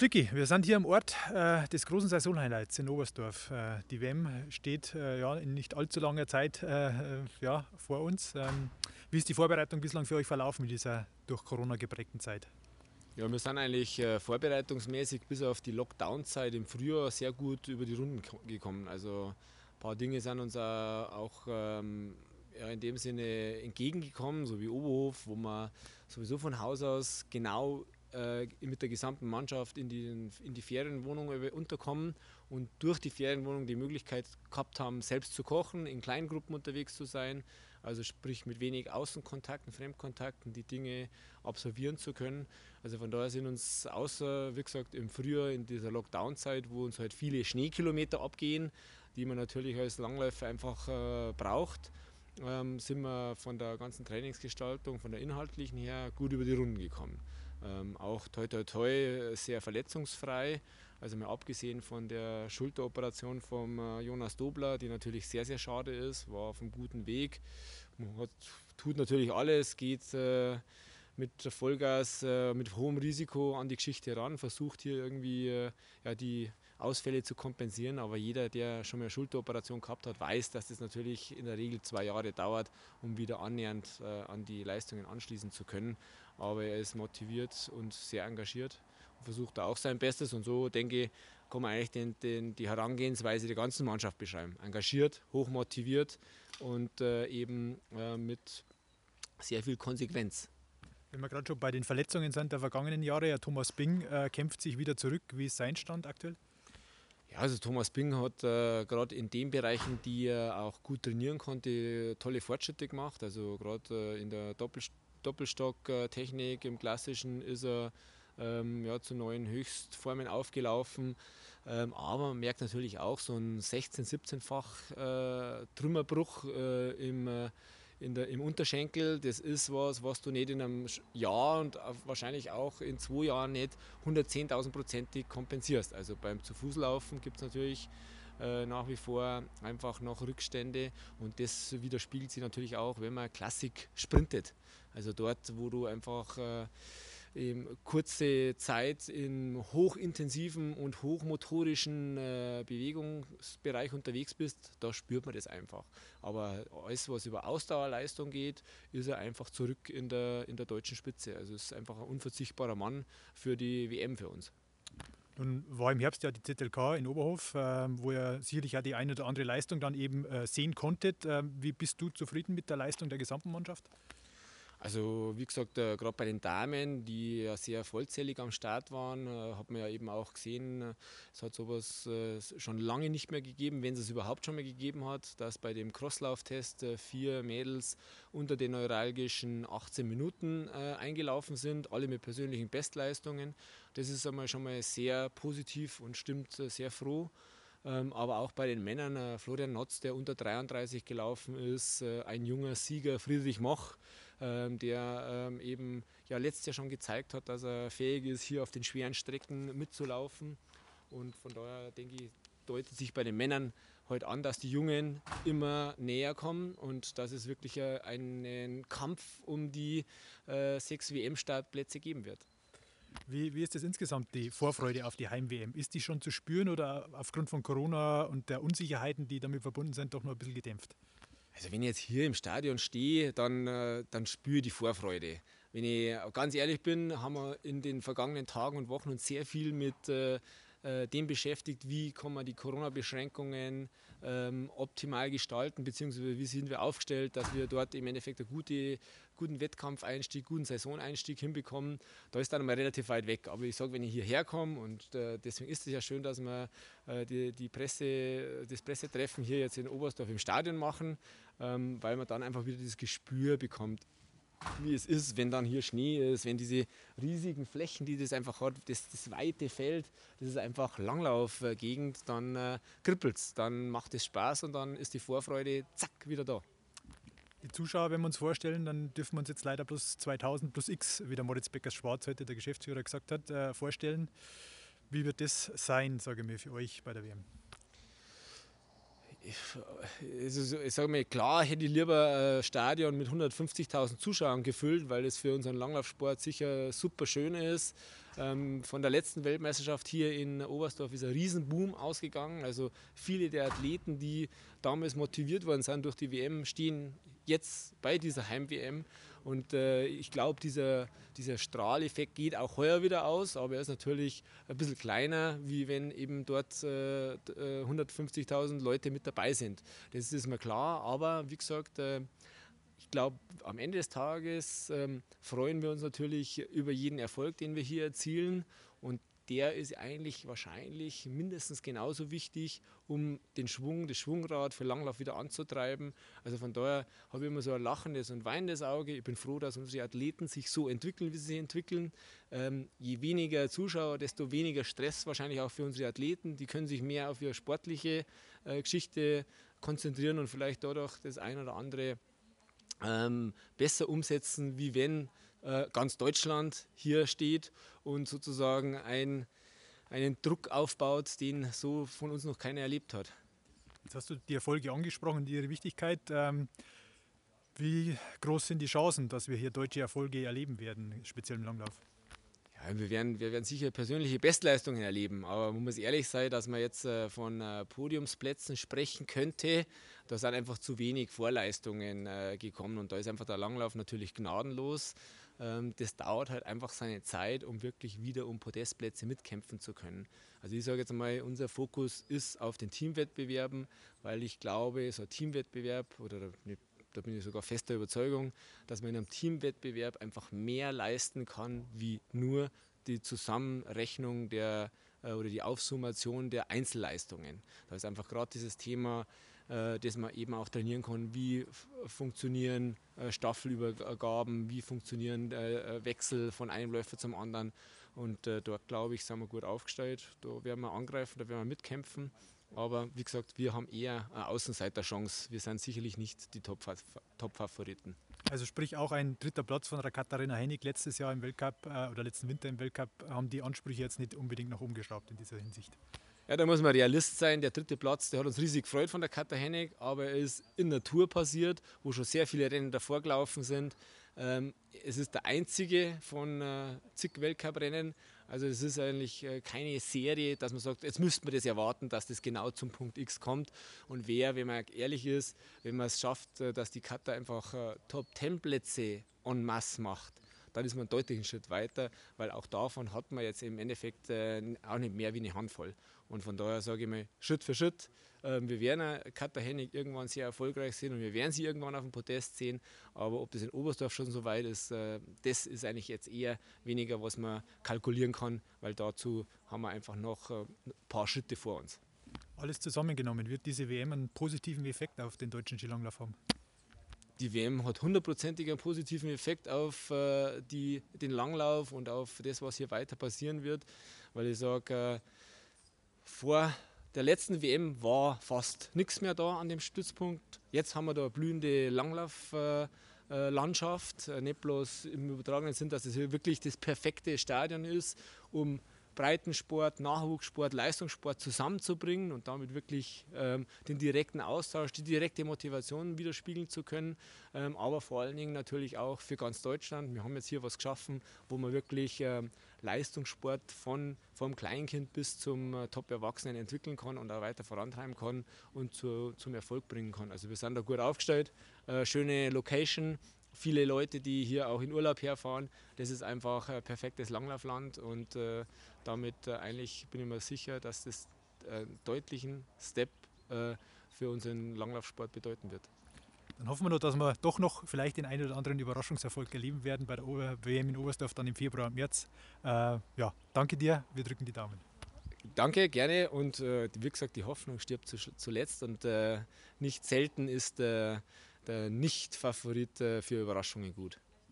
Schlicki, wir sind hier am Ort äh, des großen Saisonhighlights in Oberstdorf. Äh, die WM steht äh, ja, in nicht allzu langer Zeit äh, ja, vor uns. Ähm, wie ist die Vorbereitung bislang für euch verlaufen in dieser durch Corona geprägten Zeit? Ja, wir sind eigentlich äh, vorbereitungsmäßig bis auf die Lockdown-Zeit im Frühjahr sehr gut über die Runden gekommen. Also ein paar Dinge sind uns auch ähm, ja, in dem Sinne entgegengekommen, so wie Oberhof, wo man sowieso von Haus aus genau äh, mit der gesamten Mannschaft in die, in die Ferienwohnung unterkommen und durch die Ferienwohnung die Möglichkeit gehabt haben, selbst zu kochen, in Kleingruppen unterwegs zu sein, also sprich mit wenig Außenkontakten, Fremdkontakten, die Dinge absolvieren zu können. Also von daher sind uns außer, wie gesagt, im Frühjahr in dieser Lockdown-Zeit, wo uns halt viele Schneekilometer abgehen, die man natürlich als Langläufer einfach äh, braucht, ähm, sind wir von der ganzen Trainingsgestaltung, von der inhaltlichen her gut über die Runden gekommen. Ähm, auch toi toi toi sehr verletzungsfrei. Also mal abgesehen von der Schulteroperation von äh, Jonas Dobler, die natürlich sehr, sehr schade ist, war auf einem guten Weg. Hat, tut natürlich alles, geht äh, mit Vollgas, äh, mit hohem Risiko an die Geschichte ran, versucht hier irgendwie äh, ja, die Ausfälle zu kompensieren. Aber jeder, der schon mal eine Schulteroperation gehabt hat, weiß, dass das natürlich in der Regel zwei Jahre dauert, um wieder annähernd äh, an die Leistungen anschließen zu können. Aber er ist motiviert und sehr engagiert und versucht da auch sein Bestes. Und so denke ich, kann man eigentlich den, den, die Herangehensweise der ganzen Mannschaft beschreiben. Engagiert, hochmotiviert und äh, eben äh, mit sehr viel Konsequenz. Wenn wir gerade schon bei den Verletzungen sind der vergangenen Jahre, ja, Thomas Bing äh, kämpft sich wieder zurück. Wie ist sein Stand aktuell? Ja, also Thomas Bing hat äh, gerade in den Bereichen, die er auch gut trainieren konnte, tolle Fortschritte gemacht. Also gerade äh, in der Doppel Doppelstocktechnik im Klassischen ist er ähm, ja, zu neuen Höchstformen aufgelaufen. Ähm, aber man merkt natürlich auch so ein 16-, 17-fach äh, Trümmerbruch äh, im äh, in der, im Unterschenkel, das ist was, was du nicht in einem Jahr und wahrscheinlich auch in zwei Jahren nicht 110.000 Prozentig kompensierst. Also beim Zu-Fuß-Laufen gibt es natürlich äh, nach wie vor einfach noch Rückstände und das widerspiegelt sich natürlich auch, wenn man Klassik sprintet. Also dort, wo du einfach äh, kurze Zeit in hochintensiven und hochmotorischen äh, Bewegungsbereich unterwegs bist, da spürt man das einfach. Aber alles, was über Ausdauerleistung geht, ist er einfach zurück in der, in der deutschen Spitze. Also ist einfach ein unverzichtbarer Mann für die WM für uns. Nun war im Herbst ja die ZLK in Oberhof, äh, wo ihr sicherlich auch die eine oder andere Leistung dann eben äh, sehen konntet. Äh, wie bist du zufrieden mit der Leistung der gesamten Mannschaft? Also wie gesagt, äh, gerade bei den Damen, die ja sehr vollzählig am Start waren, äh, hat man ja eben auch gesehen, es hat sowas schon lange nicht mehr gegeben, wenn es es überhaupt schon mal gegeben hat, dass bei dem Crosslauftest vier Mädels unter den neuralgischen 18 Minuten eingelaufen sind, alle mit persönlichen Bestleistungen. Das ist einmal schon mal sehr positiv und stimmt sehr froh. Ähm, aber auch bei den Männern, äh, Florian Notz, der unter 33 gelaufen ist, äh, ein junger Sieger, Friedrich Moch, ähm, der ähm, eben ja letztes Jahr schon gezeigt hat, dass er fähig ist, hier auf den schweren Strecken mitzulaufen. Und von daher denke ich, deutet sich bei den Männern heute an, dass die Jungen immer näher kommen und dass es wirklich einen Kampf um die äh, sechs WM-Startplätze geben wird. Wie, wie ist das insgesamt, die Vorfreude auf die Heim-WM? Ist die schon zu spüren oder aufgrund von Corona und der Unsicherheiten, die damit verbunden sind, doch noch ein bisschen gedämpft? Also wenn ich jetzt hier im Stadion stehe, dann, äh, dann spüre ich die Vorfreude. Wenn ich ganz ehrlich bin, haben wir in den vergangenen Tagen und Wochen uns sehr viel mit äh, dem beschäftigt, wie kann man die Corona-Beschränkungen ähm, optimal gestalten, beziehungsweise wie sind wir aufgestellt, dass wir dort im Endeffekt einen gute, guten Wettkampfeinstieg, guten Saisoneinstieg hinbekommen. Da ist dann mal relativ weit weg. Aber ich sage, wenn ich hierher komme und äh, deswegen ist es ja schön, dass wir äh, die, die Presse, das Pressetreffen hier jetzt in Oberstdorf im Stadion machen, ähm, weil man dann einfach wieder das Gespür bekommt wie es ist, wenn dann hier Schnee ist, wenn diese riesigen Flächen, die das einfach hat, das, das weite Feld, das ist einfach Langlaufgegend, dann äh, es, dann macht es Spaß und dann ist die Vorfreude zack wieder da. Die Zuschauer, wenn wir uns vorstellen, dann dürfen wir uns jetzt leider plus 2000 plus X, wie der Moritz Beckers-Schwarz heute, der Geschäftsführer, gesagt hat, äh, vorstellen. Wie wird das sein, sage ich mir, für euch bei der WM? Ich, ich sage mal, klar hätte ich lieber ein Stadion mit 150.000 Zuschauern gefüllt, weil das für unseren Langlaufsport sicher super schön ist. Ähm, von der letzten Weltmeisterschaft hier in Oberstdorf ist ein Riesenboom ausgegangen. Also viele der Athleten, die damals motiviert worden sind durch die WM, stehen jetzt bei dieser Heim-WM. Und äh, ich glaube, dieser, dieser Strahleffekt geht auch heuer wieder aus, aber er ist natürlich ein bisschen kleiner, wie wenn eben dort äh, 150.000 äh, Leute mit dabei sind. Das ist mir klar, aber wie gesagt, äh, ich glaube, am Ende des Tages ähm, freuen wir uns natürlich über jeden Erfolg, den wir hier erzielen. Und der ist eigentlich wahrscheinlich mindestens genauso wichtig, um den Schwung, das Schwungrad für Langlauf wieder anzutreiben. Also von daher habe ich immer so ein lachendes und weinendes Auge. Ich bin froh, dass unsere Athleten sich so entwickeln, wie sie sich entwickeln. Ähm, je weniger Zuschauer, desto weniger Stress wahrscheinlich auch für unsere Athleten. Die können sich mehr auf ihre sportliche äh, Geschichte konzentrieren und vielleicht dadurch das ein oder andere ähm, besser umsetzen, wie wenn ganz Deutschland hier steht und sozusagen ein, einen Druck aufbaut, den so von uns noch keiner erlebt hat. Jetzt hast du die Erfolge angesprochen, ihre Wichtigkeit. Ähm, wie groß sind die Chancen, dass wir hier deutsche Erfolge erleben werden, speziell im Langlauf? Ja, wir, werden, wir werden sicher persönliche Bestleistungen erleben, aber man muss ehrlich sein, dass man jetzt äh, von äh, Podiumsplätzen sprechen könnte. Da sind einfach zu wenig Vorleistungen äh, gekommen und da ist einfach der Langlauf natürlich gnadenlos. Ähm, das dauert halt einfach seine Zeit, um wirklich wieder um Podestplätze mitkämpfen zu können. Also ich sage jetzt mal, unser Fokus ist auf den Teamwettbewerben, weil ich glaube, so ein Teamwettbewerb oder da bin ich sogar fester Überzeugung, dass man in einem Teamwettbewerb einfach mehr leisten kann, wie nur die Zusammenrechnung der äh, oder die Aufsummation der Einzelleistungen. Da ist einfach gerade dieses Thema äh, das man eben auch trainieren kann. Wie funktionieren äh, Staffelübergaben, wie funktionieren äh, Wechsel von einem Läufer zum anderen. Und dort, glaube ich, sind wir gut aufgestellt. Da werden wir angreifen, da werden wir mitkämpfen. Aber wie gesagt, wir haben eher eine Außenseiterchance. Wir sind sicherlich nicht die Top-Favoriten. Also sprich auch ein dritter Platz von Katharina Hennig letztes Jahr im Weltcup oder letzten Winter im Weltcup haben die Ansprüche jetzt nicht unbedingt noch umgeschraubt in dieser Hinsicht. Ja, da muss man Realist sein. Der dritte Platz, der hat uns riesig gefreut von der Katha Hennig, aber er ist in der Tour passiert, wo schon sehr viele Rennen davor gelaufen sind. Ähm, es ist der einzige von äh, zig Weltcuprennen. Also es ist eigentlich äh, keine Serie, dass man sagt, jetzt müsste man das erwarten, dass das genau zum Punkt X kommt. Und wer, wenn man ehrlich ist, wenn man es schafft, äh, dass die Kata einfach äh, Top-10-Plätze en masse macht, dann ist man deutlich einen Schritt weiter, weil auch davon hat man jetzt im Endeffekt äh, auch nicht mehr wie eine Handvoll. Und von daher sage ich mal, Schritt für Schritt. Ähm, wir werden Katha Hennig irgendwann sehr erfolgreich sehen und wir werden sie irgendwann auf dem Podest sehen. Aber ob das in Oberstdorf schon so weit ist, äh, das ist eigentlich jetzt eher weniger, was man kalkulieren kann, weil dazu haben wir einfach noch äh, ein paar Schritte vor uns. Alles zusammengenommen, wird diese WM einen positiven Effekt auf den deutschen Skilanglauf haben? Die WM hat hundertprozentig einen positiven Effekt auf äh, die, den Langlauf und auf das, was hier weiter passieren wird. Weil ich sage, äh, vor der letzten WM war fast nichts mehr da an dem Stützpunkt. Jetzt haben wir da eine blühende Langlauflandschaft. Äh, äh, nicht bloß im übertragenen Sinn, dass es hier wirklich das perfekte Stadion ist, um Breitensport, Nachwuchssport, Leistungssport zusammenzubringen und damit wirklich ähm, den direkten Austausch, die direkte Motivation widerspiegeln zu können, ähm, aber vor allen Dingen natürlich auch für ganz Deutschland. Wir haben jetzt hier was geschaffen, wo man wirklich ähm, Leistungssport von vom Kleinkind bis zum äh, Top-Erwachsenen entwickeln kann und auch weiter vorantreiben kann und zu, zum Erfolg bringen kann. Also wir sind da gut aufgestellt, äh, schöne Location, viele Leute, die hier auch in Urlaub herfahren. Das ist einfach ein perfektes Langlaufland und äh, damit äh, eigentlich bin ich mir sicher, dass das einen äh, deutlichen Step äh, für unseren Langlaufsport bedeuten wird. Dann hoffen wir nur, dass wir doch noch vielleicht den einen oder anderen Überraschungserfolg erleben werden bei der WM in Oberstdorf dann im Februar und März. Äh, ja, danke dir, wir drücken die Daumen. Danke, gerne und äh, wie gesagt, die Hoffnung stirbt zuletzt und nicht selten ist der Nicht-Favorit für Überraschungen gut.